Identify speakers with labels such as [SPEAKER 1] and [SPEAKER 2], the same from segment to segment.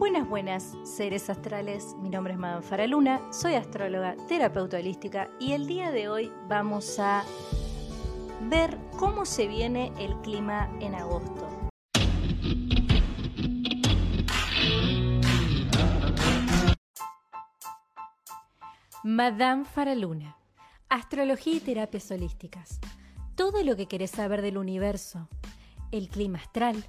[SPEAKER 1] Buenas, buenas, seres astrales. Mi nombre es Madame Faraluna, soy astróloga, terapeuta holística y el día de hoy vamos a ver cómo se viene el clima en agosto. Madame Faraluna, astrología y terapias holísticas. Todo lo que querés saber del universo, el clima astral,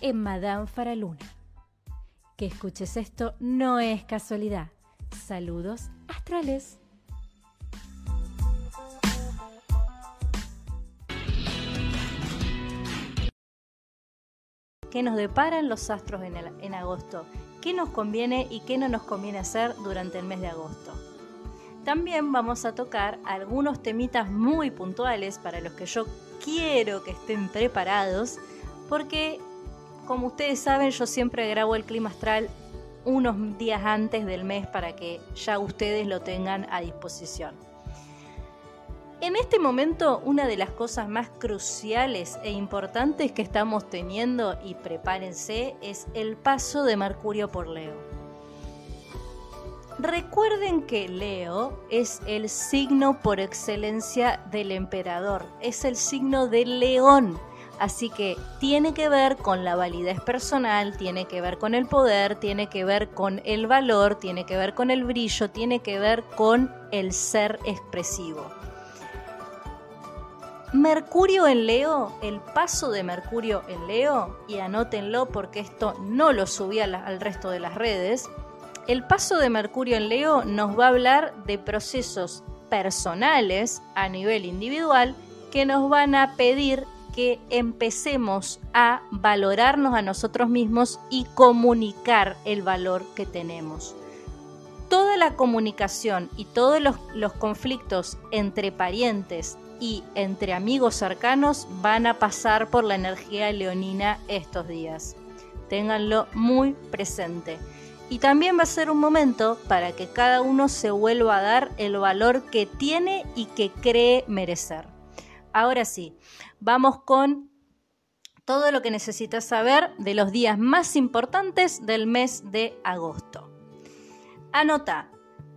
[SPEAKER 1] en Madame Faraluna. Que escuches esto no es casualidad. Saludos astrales. ¿Qué nos deparan los astros en, en agosto? ¿Qué nos conviene y qué no nos conviene hacer durante el mes de agosto? También vamos a tocar algunos temitas muy puntuales para los que yo quiero que estén preparados, porque como ustedes saben, yo siempre grabo el clima astral unos días antes del mes para que ya ustedes lo tengan a disposición. En este momento, una de las cosas más cruciales e importantes que estamos teniendo, y prepárense, es el paso de Mercurio por Leo. Recuerden que Leo es el signo por excelencia del emperador, es el signo del león. Así que tiene que ver con la validez personal, tiene que ver con el poder, tiene que ver con el valor, tiene que ver con el brillo, tiene que ver con el ser expresivo. Mercurio en Leo, el paso de Mercurio en Leo, y anótenlo porque esto no lo subí al resto de las redes, el paso de Mercurio en Leo nos va a hablar de procesos personales a nivel individual que nos van a pedir que empecemos a valorarnos a nosotros mismos y comunicar el valor que tenemos. Toda la comunicación y todos los, conflictos entre parientes y entre amigos cercanos van a pasar por la energía leonina estos días. Ténganlo muy presente. Y también va a ser un momento para que cada uno se vuelva a dar el valor que tiene y que cree merecer. Ahora sí, vamos con todo lo que necesitas saber de los días más importantes del mes de agosto. Anota,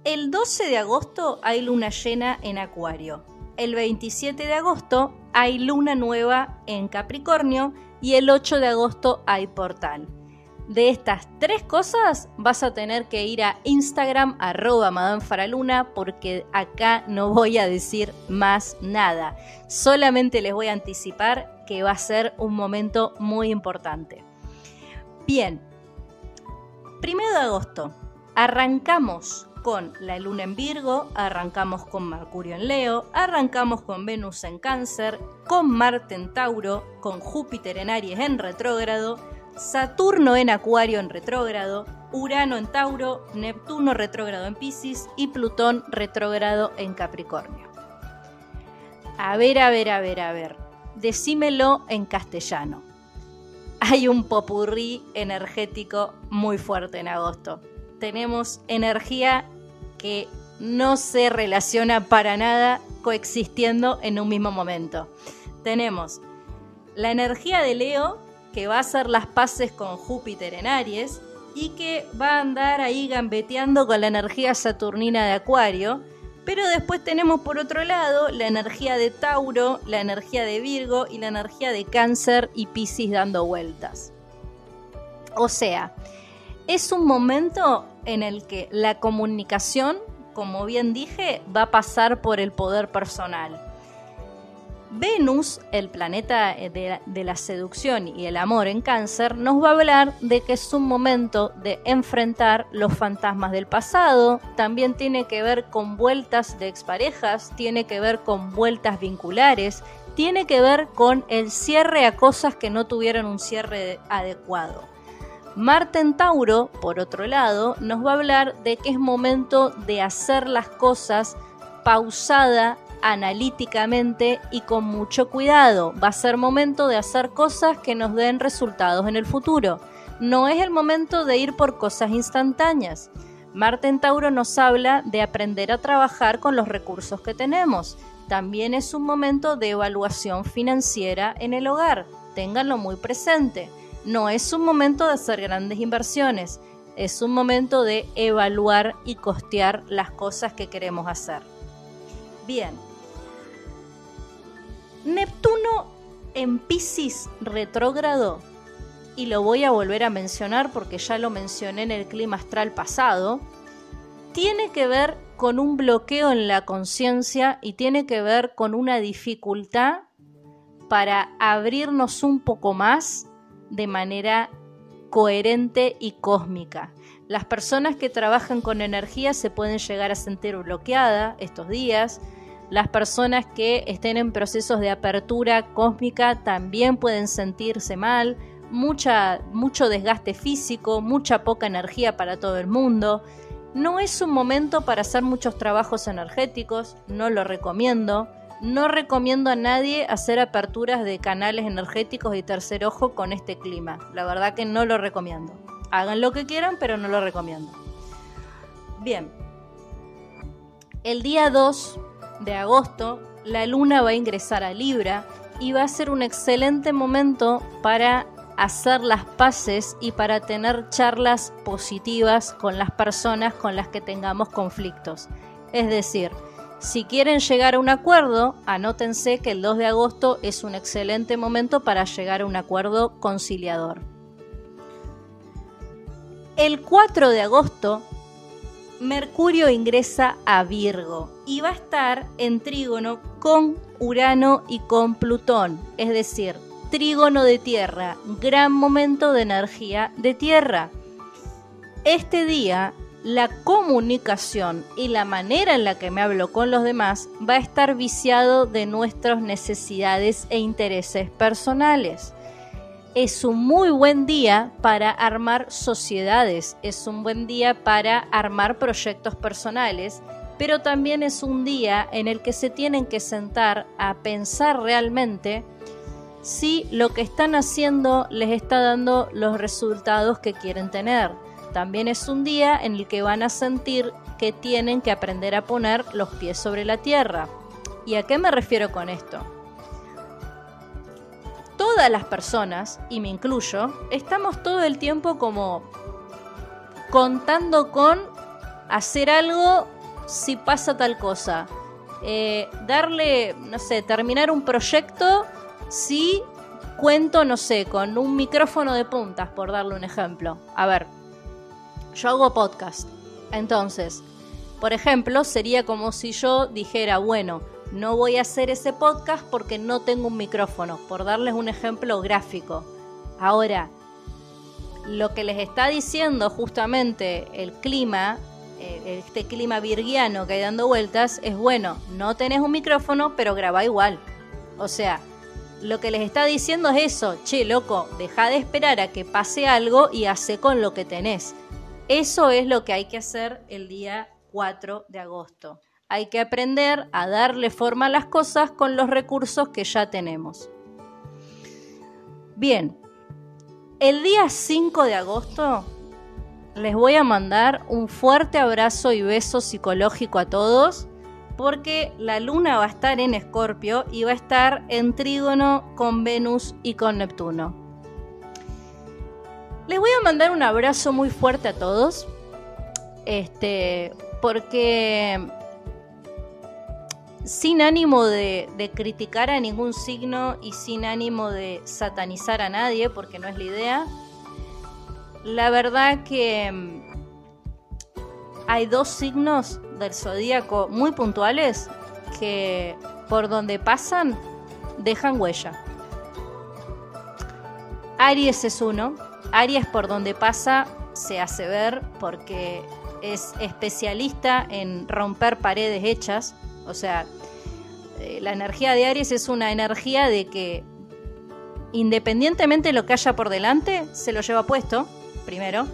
[SPEAKER 1] el 12 de agosto hay luna llena en Acuario, el 27 de agosto hay luna nueva en Capricornio y el 8 de agosto hay portal de estas tres cosas vas a tener que ir a Instagram arroba Madame Faraluna porque acá no voy a decir más nada. Solamente les voy a anticipar que va a ser un momento muy importante. Bien, primero de agosto, arrancamos con la luna en Virgo, arrancamos con Mercurio en Leo, arrancamos con Venus en Cáncer, con Marte en Tauro, con Júpiter en Aries en retrógrado, Saturno en Acuario en retrógrado, Urano en Tauro, Neptuno retrógrado en Pisces y Plutón retrógrado en Capricornio. A ver, a ver, a ver, a ver. Decímelo en castellano. Hay un popurrí energético muy fuerte en agosto. Tenemos energía que no se relaciona para nada coexistiendo en un mismo momento. Tenemos la energía de Leo que va a hacer las paces con Júpiter en Aries y que va a andar ahí gambeteando con la energía saturnina de Acuario. Pero después tenemos por otro lado la energía de Tauro, la energía de Virgo y la energía de Cáncer y Piscis dando vueltas. O sea, es un momento en el que la comunicación, como bien dije, va a pasar por el poder personal Venus, el planeta eh, de, la seducción y el amor en cáncer, nos va a hablar de que es un momento de enfrentar los fantasmas del pasado, también tiene que ver con vueltas de exparejas, tiene que ver con vueltas vinculares, tiene que ver con el cierre a cosas que no tuvieron un cierre adecuado. Marte en Tauro, por otro lado, nos va a hablar de que es momento de hacer las cosas pausada, analíticamente y con mucho cuidado. Va a ser momento de hacer cosas que nos den resultados en el futuro. No es el momento de ir por cosas instantáneas. Marte en Tauro nos habla de aprender a trabajar con los recursos que tenemos. También es un momento de evaluación financiera en el hogar. Ténganlo muy presente. No es un momento de hacer grandes inversiones. Es un momento de evaluar y costear las cosas que queremos hacer. Bien. Neptuno en Pisces retrógrado y lo voy a volver a mencionar porque ya lo mencioné en el clima astral pasado, tiene que ver con un bloqueo en la conciencia y tiene que ver con una dificultad para abrirnos un poco más de manera coherente y cósmica. Las personas que trabajan con energía se pueden llegar a sentir bloqueadas estos días. Las personas que estén en procesos de apertura cósmica también pueden sentirse mal mucha, mucho desgaste físico, mucha poca energía para todo el mundo. No es un momento para hacer muchos trabajos energéticos, no lo recomiendo. No recomiendo a nadie hacer aperturas de canales energéticos y tercer ojo con este clima. La verdad que no lo recomiendo. Hagan lo que quieran, pero no lo recomiendo. Bien. El día 2 de agosto, la luna va a ingresar a Libra y va a ser un excelente momento para hacer las paces y para tener charlas positivas con las personas con las que tengamos conflictos. Es decir, si quieren llegar a un acuerdo, anótense que el 2 de agosto es un excelente momento para llegar a un acuerdo conciliador. El 4 de agosto, Mercurio ingresa a Virgo y va a estar en trígono con Urano y con Plutón, es decir, trígono de tierra, gran momento de energía de tierra. Este día, la comunicación y la manera en la que me hablo con los demás va a estar viciado de nuestras necesidades e intereses personales. Es un muy buen día para armar sociedades, es un buen día para armar proyectos personales, pero también es un día en el que se tienen que sentar a pensar realmente si lo que están haciendo les está dando los resultados que quieren tener. También es un día en el que van a sentir que tienen que aprender a poner los pies sobre la tierra. ¿Y a qué me refiero con esto? Todas las personas, y me incluyo, estamos todo el tiempo como contando con hacer algo si pasa tal cosa. Eh, darle, no sé, terminar un proyecto si cuento, no sé, con un micrófono de puntas, por darle un ejemplo. A ver, yo hago podcast. Entonces, por ejemplo, sería como si yo dijera, bueno, no voy a hacer ese podcast porque no tengo un micrófono, por darles un ejemplo gráfico. Ahora, lo que les está diciendo justamente el clima, eh, este clima virgiano que hay dando vueltas, es bueno, no tenés un micrófono, pero graba igual. O sea, lo que les está diciendo es eso, che, loco, deja de esperar a que pase algo y hace con lo que tenés. Eso es lo que hay que hacer el día 4 de agosto. Hay que aprender a darle forma a las cosas con los recursos que ya tenemos. Bien, el día 5 de agosto les voy a mandar un fuerte abrazo y beso psicológico a todos porque la luna va a estar en Escorpio y va a estar en trígono con Venus y con Neptuno. Les voy a mandar un abrazo muy fuerte a todos. Este, porque sin ánimo de, criticar a ningún signo y sin ánimo de satanizar a nadie, porque no es la idea, la verdad que mm, hay dos signos del zodíaco muy puntuales que por donde pasan dejan huella. Aries es uno. Aries por donde pasa se hace ver porque es especialista en romper paredes hechas. O sea, la energía de Aries es una energía de que independientemente de lo que haya por delante, se lo lleva puesto. primero.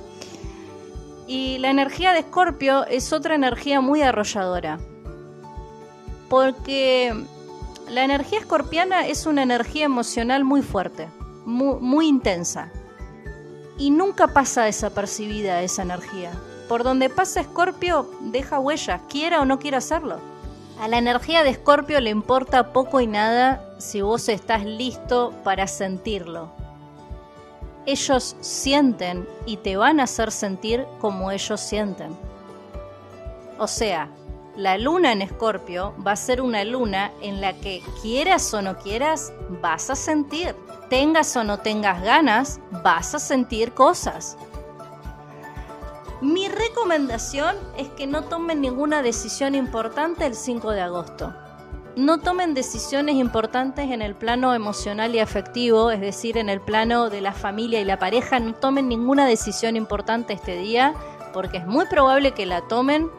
[SPEAKER 1] Y la energía de Escorpio es otra energía muy arrolladora. Porque la energía escorpiana es una energía emocional muy fuerte, muy, muy intensa. Y nunca pasa desapercibida esa energía. Por donde pasa Escorpio, deja huellas, quiera o no quiera hacerlo. A la energía de Escorpio le importa poco y nada si vos estás listo para sentirlo. Ellos sienten y te van a hacer sentir como ellos sienten. O sea, la luna en Escorpio va a ser una luna en la que quieras o no quieras, vas a sentir. Tengas o no tengas ganas, vas a sentir cosas. Mi recomendación es que no tomen ninguna decisión importante el 5 de agosto. No tomen decisiones importantes en el plano emocional y afectivo, es decir, en el plano de la familia y la pareja. No tomen ninguna decisión importante este día porque es muy probable que la tomen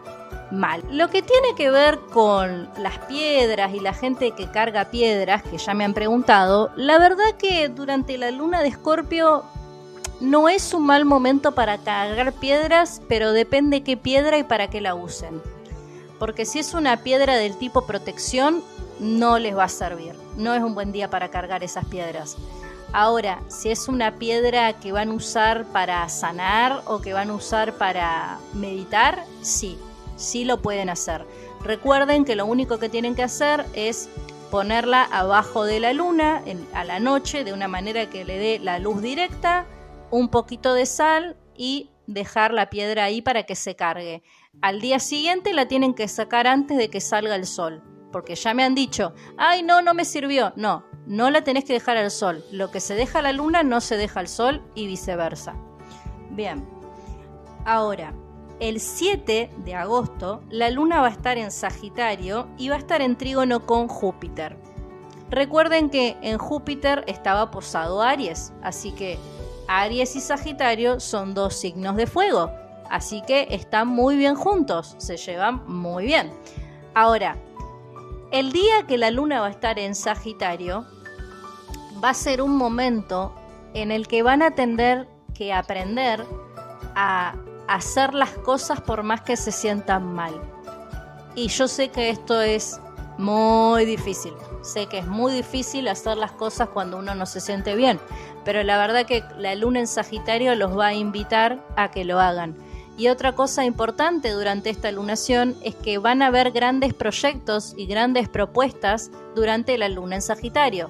[SPEAKER 1] mal. Lo que tiene que ver con las piedras y la gente que carga piedras, que ya me han preguntado, la verdad que durante la luna de Escorpio no es un mal momento para cargar piedras, pero depende qué piedra y para qué la usen. Porque si es una piedra del tipo protección, no les va a servir. No es un buen día para cargar esas piedras. Ahora, si es una piedra que van a usar para sanar o que van a usar para meditar, sí, sí lo pueden hacer. Recuerden que lo único que tienen que hacer es ponerla abajo de la luna a la noche de una manera que le dé la luz directa un poquito de sal y dejar la piedra ahí para que se cargue. Al día siguiente la tienen que sacar antes de que salga el sol, porque ya me han dicho, ay no, no me sirvió. No, no la tenés que dejar al sol. Lo que se deja a la luna no se deja al sol y viceversa. Bien, ahora, el 7 de agosto la luna va a estar en Sagitario y va a estar en trígono con Júpiter. Recuerden que en Júpiter estaba posado Aries, así que Aries y Sagitario son dos signos de fuego, así que están muy bien juntos, se llevan muy bien. Ahora, el día que la luna va a estar en Sagitario, va a ser un momento en el que van a tener que aprender a hacer las cosas por más que se sientan mal. Y yo sé que esto es muy difícil. Sé que es muy difícil hacer las cosas cuando uno no se siente bien, pero la verdad que la luna en Sagitario los va a invitar a que lo hagan. Y otra cosa importante durante esta lunación es que van a haber grandes proyectos y grandes propuestas durante la luna en Sagitario.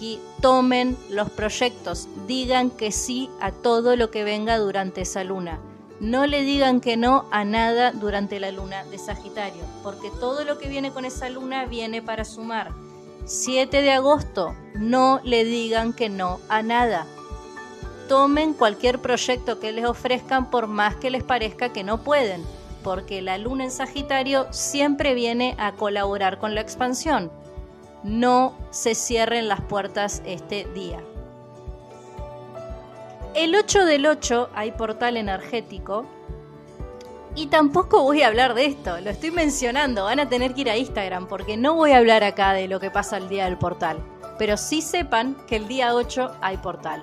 [SPEAKER 1] Que tomen los proyectos, digan que sí a todo lo que venga durante esa luna no le digan que no a nada durante la luna de Sagitario, porque todo lo que viene con esa luna viene para sumar. 7 de agosto, no le digan que no a nada. Tomen cualquier proyecto que les ofrezcan por más que les parezca que no pueden, porque la luna en Sagitario siempre viene a colaborar con la expansión. No se cierren las puertas este día. El 8 del 8 hay portal energético. Y tampoco voy a hablar de esto, lo estoy mencionando, van a tener que ir a Instagram porque no voy a hablar acá de lo que pasa el día del portal. Pero sí sepan que el día 8 hay portal.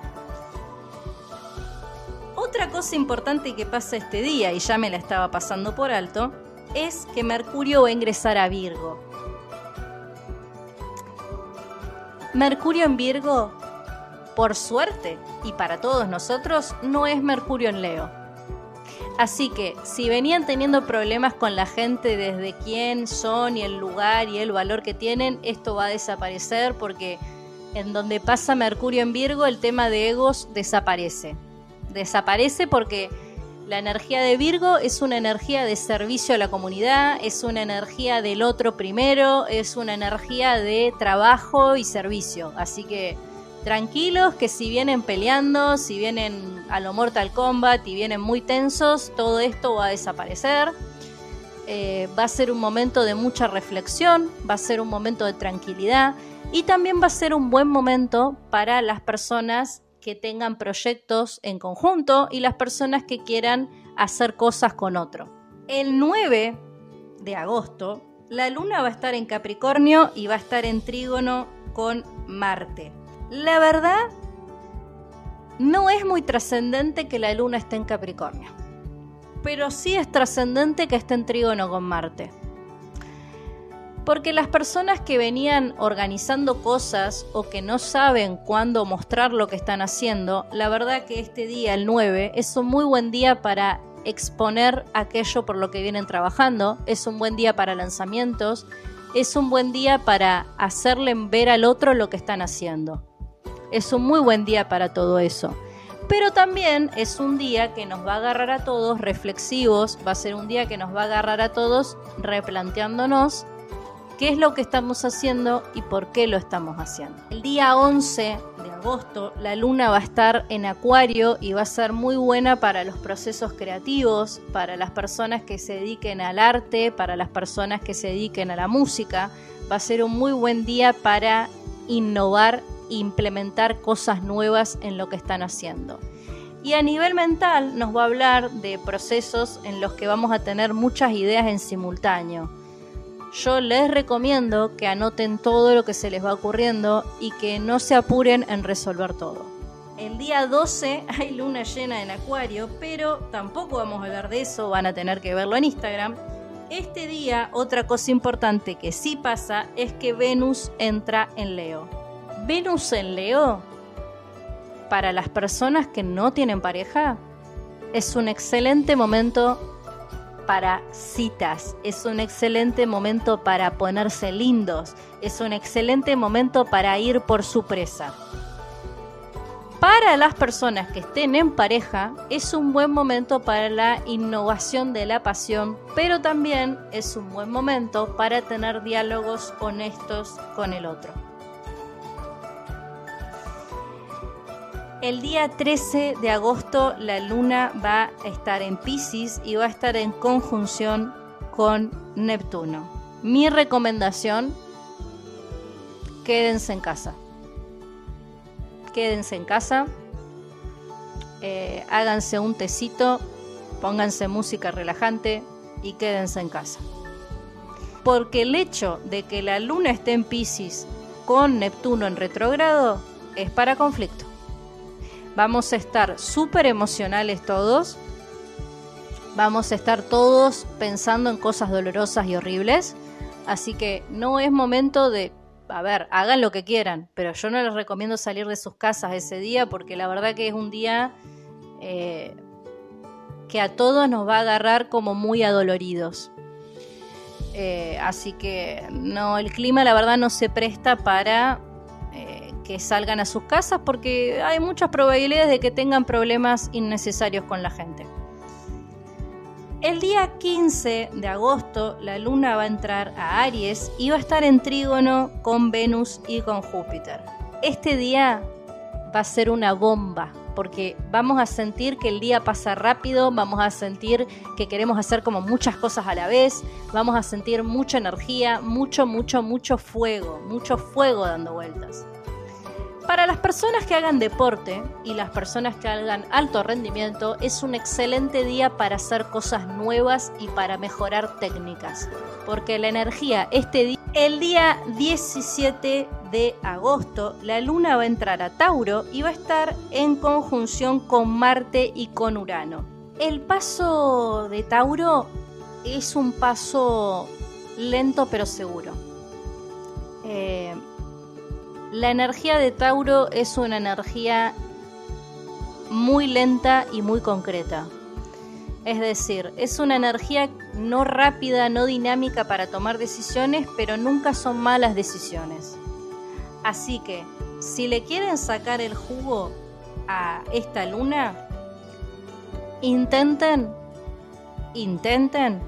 [SPEAKER 1] Otra cosa importante que pasa este día, y ya me la estaba pasando por alto, es que Mercurio va a ingresar a Virgo. Mercurio en Virgo por suerte, y para todos nosotros, no es Mercurio en Leo. Así que si venían teniendo problemas con la gente desde quién son y el lugar y el valor que tienen, esto va a desaparecer porque en donde pasa Mercurio en Virgo el tema de egos desaparece. Desaparece porque la energía de Virgo es una energía de servicio a la comunidad, es una energía del otro primero, es una energía de trabajo y servicio. Así que tranquilos que si vienen peleando, si vienen a lo Mortal Kombat y vienen muy tensos, todo esto va a desaparecer. Eh, va a ser un momento de mucha reflexión, va a ser un momento de tranquilidad y también va a ser un buen momento para las personas que tengan proyectos en conjunto y las personas que quieran hacer cosas con otro. El 9 de agosto, la luna va a estar en Capricornio y va a estar en trígono con Marte. La verdad no es muy trascendente que la luna esté en Capricornio, pero sí es trascendente que esté en trígono con Marte. Porque las personas que venían organizando cosas o que no saben cuándo mostrar lo que están haciendo, la verdad que este día, el 9, es un muy buen día para exponer aquello por lo que vienen trabajando, es un buen día para lanzamientos, es un buen día para hacerle ver al otro lo que están haciendo. Es un muy buen día para todo eso. Pero también es un día que nos va a agarrar a todos reflexivos, va a ser un día que nos va a agarrar a todos replanteándonos qué es lo que estamos haciendo y por qué lo estamos haciendo. El día 11 de agosto la luna va a estar en acuario y va a ser muy buena para los procesos creativos, para las personas que se dediquen al arte, para las personas que se dediquen a la música. Va a ser un muy buen día para innovar implementar cosas nuevas en lo que están haciendo. Y a nivel mental nos va a hablar de procesos en los que vamos a tener muchas ideas en simultáneo yo les recomiendo que anoten todo lo que se les va ocurriendo y que no se apuren en resolver todo. El día 12 hay luna llena en Acuario, pero tampoco vamos a hablar de eso, van a tener que verlo en Instagram. Este día, otra cosa importante que sí pasa es que Venus entra en Leo. Venus en Leo, para las personas que no tienen pareja, es un excelente momento para citas, es un excelente momento para ponerse lindos, es un excelente momento para ir por su presa. Para las personas que estén en pareja, es un buen momento para la innovación de la pasión, pero también es un buen momento para tener diálogos honestos con el otro. El día 13 de agosto la luna va a estar en Pisces y va a estar en conjunción con Neptuno. Mi recomendación, quédense en casa. Quédense en casa, eh, háganse un tecito, pónganse música relajante y quédense en casa. Porque el hecho de que la luna esté en Pisces con Neptuno en retrogrado es para conflicto. Vamos a estar súper emocionales todos. Vamos a estar todos pensando en cosas dolorosas y horribles. Así que no es momento de, a ver, hagan lo que quieran, pero yo no les recomiendo salir de sus casas ese día porque la verdad que es un día eh, que a todos nos va a agarrar como muy adoloridos. Eh, así que no, el clima la verdad no se presta para que salgan a sus casas porque hay muchas probabilidades de que tengan problemas innecesarios con la gente. El día 15 de agosto la luna va a entrar a Aries y va a estar en trígono con Venus y con Júpiter. Este día va a ser una bomba porque vamos a sentir que el día pasa rápido, vamos a sentir que queremos hacer como muchas cosas a la vez, vamos a sentir mucha energía, mucho, mucho, mucho fuego, mucho fuego dando vueltas. Para las personas que hagan deporte y las personas que hagan alto rendimiento, es un excelente día para hacer cosas nuevas y para mejorar técnicas. Porque la energía, este día, el día 17 de agosto, la luna va a entrar a Tauro y va a estar en conjunción con Marte y con Urano. El paso de Tauro es un paso lento pero seguro. Eh, la energía de Tauro es una energía muy lenta y muy concreta. Es decir, es una energía no rápida, no dinámica para tomar decisiones, pero nunca son malas decisiones. Así que, si le quieren sacar el jugo a esta luna, intenten, intenten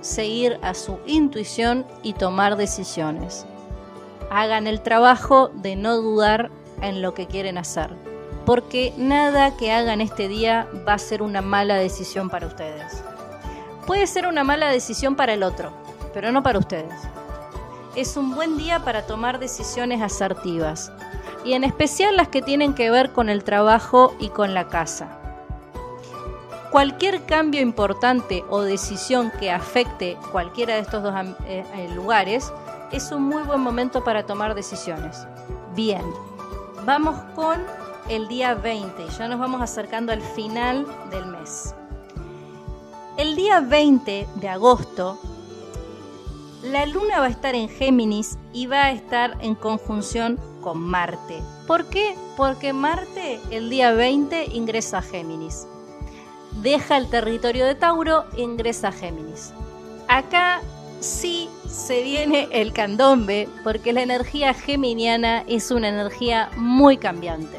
[SPEAKER 1] seguir a su intuición y tomar decisiones hagan el trabajo de no dudar en lo que quieren hacer. Porque nada que hagan este día va a ser una mala decisión para ustedes. Puede ser una mala decisión para el otro, pero no para ustedes. Es un buen día para tomar decisiones asertivas, y en especial las que tienen que ver con el trabajo y con la casa. Cualquier cambio importante o decisión que afecte cualquiera de estos dos eh, eh, lugares es un muy buen momento para tomar decisiones. Bien, vamos con el día 20. Ya nos vamos acercando al final del mes. El día 20 de agosto, la luna va a estar en Géminis y va a estar en conjunción con Marte. ¿Por qué? Porque Marte el día 20 ingresa a Géminis. Deja el territorio de Tauro e ingresa a Géminis. Acá sí se viene el candombe porque la energía geminiana es una energía muy cambiante.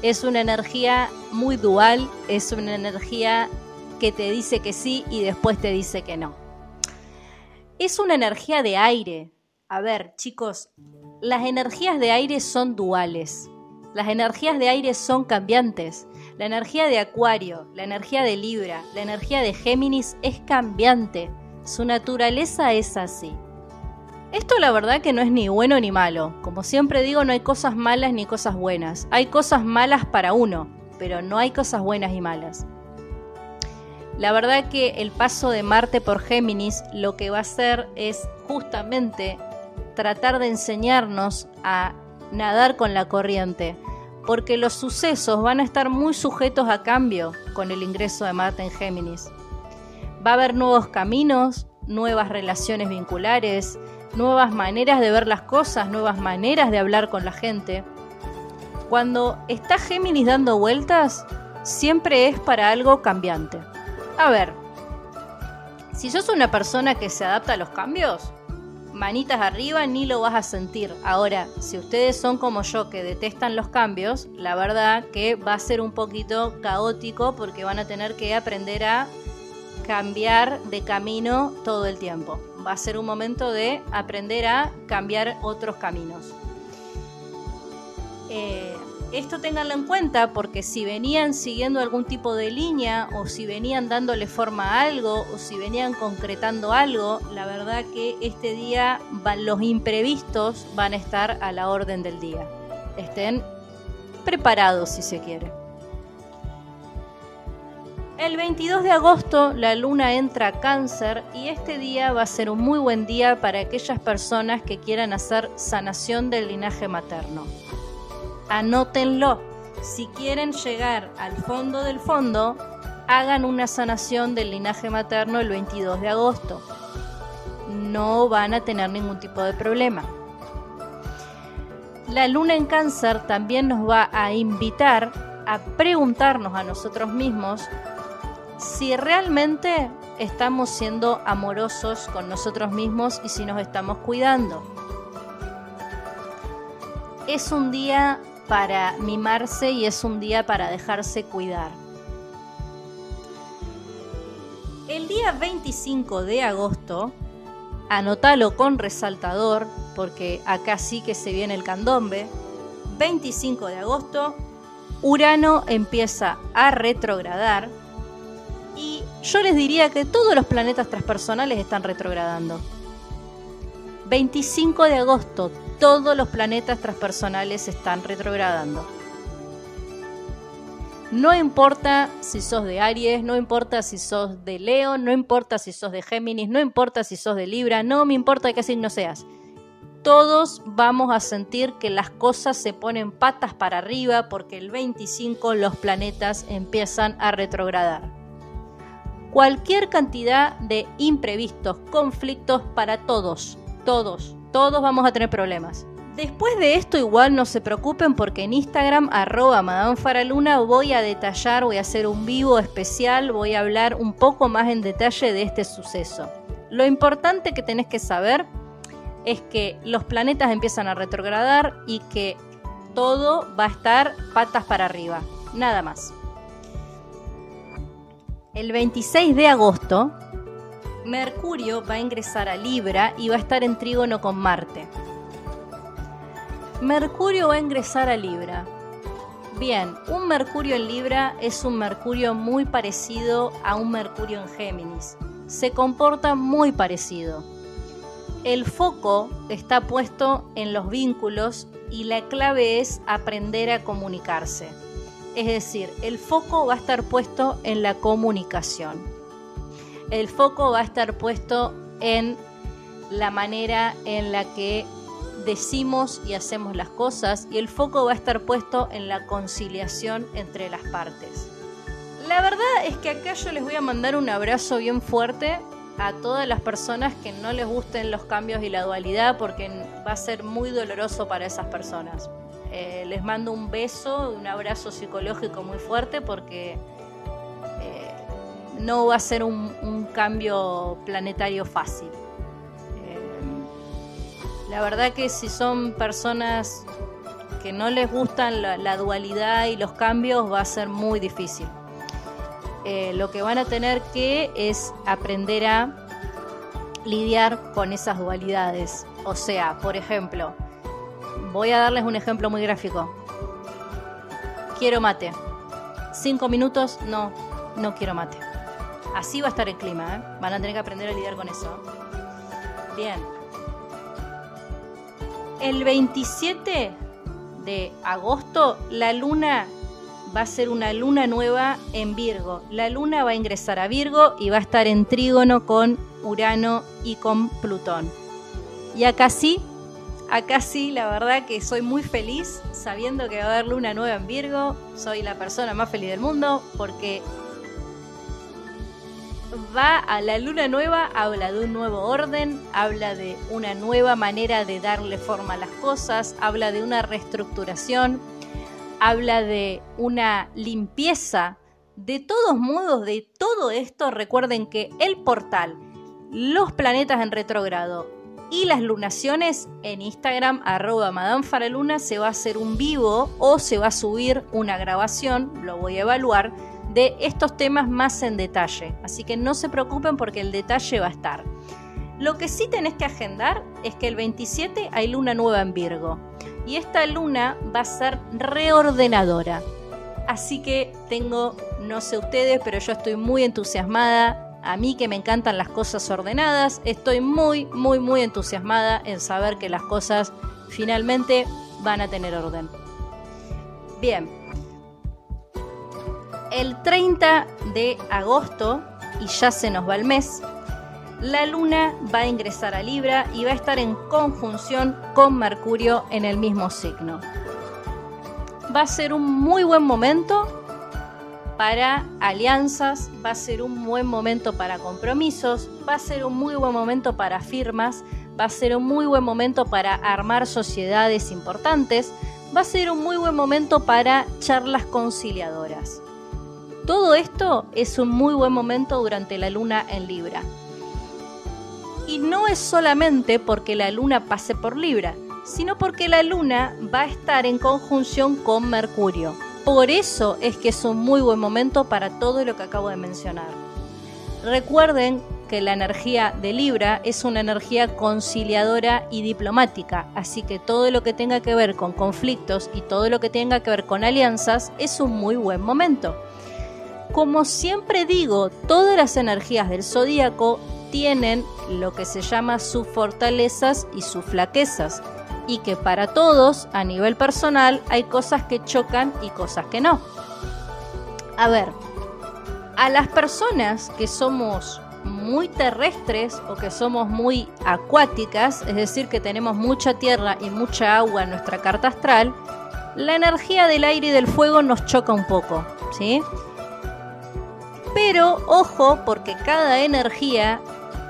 [SPEAKER 1] Es una energía muy dual, es una energía que te dice que sí y después te dice que no. Es una energía de aire. A ver, chicos, las energías de aire son duales. Las energías de aire son cambiantes. La energía de Acuario, la energía de Libra, la energía de Géminis es cambiante. Su naturaleza es así. Esto la verdad que no es ni bueno ni malo. Como siempre digo, no hay cosas malas ni cosas buenas. Hay cosas malas para uno, pero no hay cosas buenas y malas. La verdad que el paso de Marte por Géminis lo que va a hacer es justamente tratar de enseñarnos a nadar con la corriente, porque los sucesos van a estar muy sujetos a cambio con el ingreso de Marte en Géminis. Va a haber nuevos caminos, nuevas relaciones vinculares, nuevas maneras de ver las cosas, nuevas maneras de hablar con la gente. Cuando está Géminis dando vueltas, siempre es para algo cambiante. A ver, si sos una persona que se adapta a los cambios, manitas arriba ni lo vas a sentir. Ahora, si ustedes son como yo que detestan los cambios, la verdad que va a ser un poquito caótico porque van a tener que aprender a cambiar de camino todo el tiempo. Va a ser un momento de aprender a cambiar otros caminos. Eh, esto tenganlo en cuenta porque si venían siguiendo algún tipo de línea o si venían dándole forma a algo o si venían concretando algo, la verdad que este día los imprevistos van a estar a la orden del día. Estén preparados si se quiere. El 22 de agosto la luna entra a cáncer y este día va a ser un muy buen día para aquellas personas que quieran hacer sanación del linaje materno. Anótenlo. Si quieren llegar al fondo del fondo, hagan una sanación del linaje materno el 22 de agosto. No van a tener ningún tipo de problema. La luna en cáncer también nos va a invitar a preguntarnos a nosotros mismos si realmente estamos siendo amorosos con nosotros mismos y si nos estamos cuidando. Es un día para mimarse y es un día para dejarse cuidar. El día 25 de agosto, anótalo con resaltador, porque acá sí que se viene el candombe, 25 de agosto, Urano empieza a retrogradar yo les diría que todos los planetas transpersonales están retrogradando. 25 de agosto, todos los planetas transpersonales están retrogradando. No importa si sos de Aries, no importa si sos de Leo, no importa si sos de Géminis, no importa si sos de Libra, no me importa de qué signo seas. Todos vamos a sentir que las cosas se ponen patas para arriba porque el 25 los planetas empiezan a retrogradar. Cualquier cantidad de imprevistos, conflictos para todos, todos, todos vamos a tener problemas. Después de esto igual no se preocupen porque en Instagram arroba Madame Faraluna voy a detallar, voy a hacer un vivo especial, voy a hablar un poco más en detalle de este suceso. Lo importante que tenés que saber es que los planetas empiezan a retrogradar y que todo va a estar patas para arriba, nada más. El 26 de agosto Mercurio va a ingresar a Libra y va a estar en trígono con Marte. Mercurio va a ingresar a Libra. Bien, un Mercurio en Libra es un Mercurio muy parecido a un Mercurio en Géminis. Se comporta muy parecido. El foco está puesto en los vínculos y la clave es aprender a comunicarse. Es decir, el foco va a estar puesto en la comunicación el foco va a estar puesto en la manera en la que decimos y hacemos las cosas y el foco va a estar puesto en la conciliación entre las partes. La verdad es que acá yo les voy a mandar un abrazo bien fuerte a todas las personas que no les gusten los cambios y la dualidad porque va a ser muy doloroso para esas personas. Eh, les mando un beso, un abrazo psicológico muy fuerte porque eh, no va a ser un, cambio planetario fácil. Eh, la verdad que si son personas que no les gustan la dualidad y los cambios va a ser muy difícil. Lo que van a tener que es aprender a lidiar con esas dualidades. O sea, por ejemplo, voy a darles un ejemplo muy gráfico. Quiero mate. Cinco minutos, no, no quiero mate. Así va a estar el clima, ¿eh? Van a tener que aprender a lidiar con eso. Bien. El 27 de agosto, la luna va a ser una luna nueva en Virgo. La luna va a ingresar a Virgo y va a estar en trígono con Urano y con Plutón. Y acá sí, acá sí, la verdad que soy muy feliz sabiendo que va a haber luna nueva en Virgo. Soy la persona más feliz del mundo porque va a la luna nueva, habla de un nuevo orden, habla de una nueva manera de darle forma a las cosas, habla de una reestructuración habla de una limpieza. De todos modos, de todo esto, recuerden que el portal, los planetas en retrogrado y las lunaciones en Instagram, arroba Madame Faraluna, se va a hacer un vivo o se va a subir una grabación, lo voy a evaluar, de estos temas más en detalle. Así que no se preocupen porque el detalle va a estar. Lo que sí tenés que agendar es que el 27 hay luna nueva en Virgo y esta luna va a ser reordenadora. Así que tengo, no sé ustedes, pero yo estoy muy entusiasmada. A mí que me encantan las cosas ordenadas, estoy muy, muy, muy entusiasmada en saber que las cosas finalmente van a tener orden. Bien, el 30 de agosto, y ya se nos va el mes, la luna va a ingresar a Libra y va a estar en conjunción con Mercurio en el mismo signo. Va a ser un muy buen momento para alianzas, va a ser un buen momento para compromisos, va a ser un muy buen momento para firmas, va a ser un muy buen momento para armar sociedades importantes, va a ser un muy buen momento para charlas conciliadoras. Todo esto es un muy buen momento durante la luna en Libra. Y no es solamente porque la luna pase por Libra, sino porque la luna va a estar en conjunción con Mercurio. Por eso es que es un muy buen momento para todo lo que acabo de mencionar. Recuerden que la energía de Libra es una energía conciliadora y diplomática, así que todo lo que tenga que ver con conflictos y todo lo que tenga que ver con alianzas es un muy buen momento. Como siempre digo, todas las energías del zodíaco tienen lo que se llama sus fortalezas y sus flaquezas y que para todos a nivel personal hay cosas que chocan y cosas que no. A ver, a las personas que somos muy terrestres o que somos muy acuáticas, es decir, que tenemos mucha tierra y mucha agua en nuestra carta astral, la energía del aire y del fuego nos choca un poco, ¿sí? Pero ojo, porque cada energía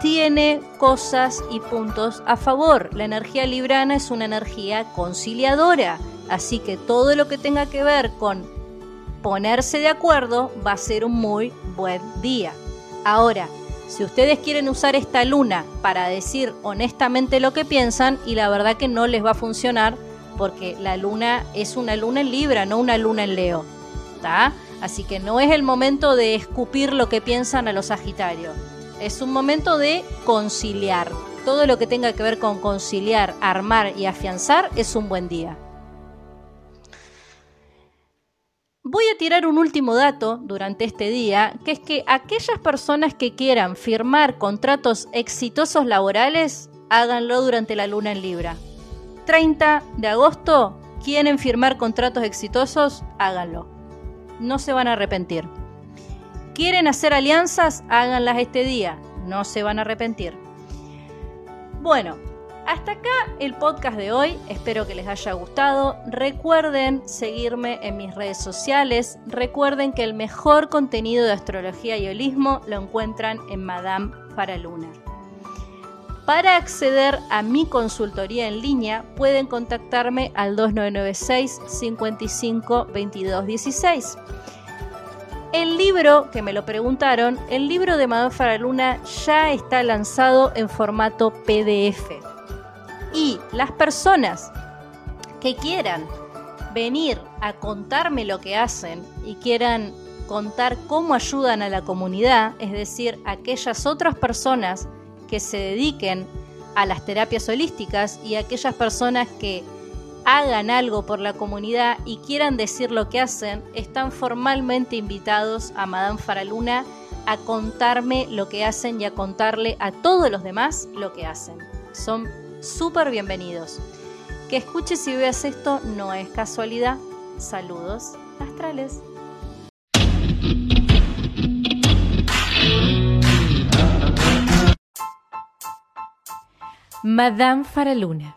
[SPEAKER 1] tiene cosas y puntos a favor. La energía librana es una energía conciliadora, así que todo lo que tenga que ver con ponerse de acuerdo va a ser un muy buen día. Ahora, si ustedes quieren usar esta luna para decir honestamente lo que piensan, y la verdad que no les va a funcionar, porque la luna es una luna en Libra, no una luna en Leo. Así que no es el momento de escupir lo que piensan a los Sagitarios es un momento de conciliar. Todo lo que tenga que ver con conciliar, armar y afianzar es un buen día. Voy a tirar un último dato durante este día, que es que aquellas personas que quieran firmar contratos exitosos laborales, háganlo durante la luna en Libra. 30 de agosto, ¿quieren firmar contratos exitosos? Háganlo. No se van a arrepentir. ¿Quieren hacer alianzas? Háganlas este día, no se van a arrepentir. Bueno, Hasta acá el podcast de hoy, espero que les haya gustado. Recuerden seguirme en mis redes sociales, recuerden que el mejor contenido de astrología y holismo lo encuentran en Madame Faraluna. Para acceder a mi consultoría en línea pueden contactarme al 2996 55 22 16. El libro, que me lo preguntaron, el libro de Madame Faraluna ya está lanzado en formato PDF. Y las personas que quieran venir a contarme lo que hacen y quieran contar cómo ayudan a la comunidad, es decir, aquellas otras personas que se dediquen a las terapias holísticas y aquellas personas que hagan algo por la comunidad y quieran decir lo que hacen, están formalmente invitados a Madame Faraluna a contarme lo que hacen y a contarle a todos los demás lo que hacen. Son súper bienvenidos. Que escuches y veas esto no es casualidad. Saludos astrales.
[SPEAKER 2] Madame Faraluna.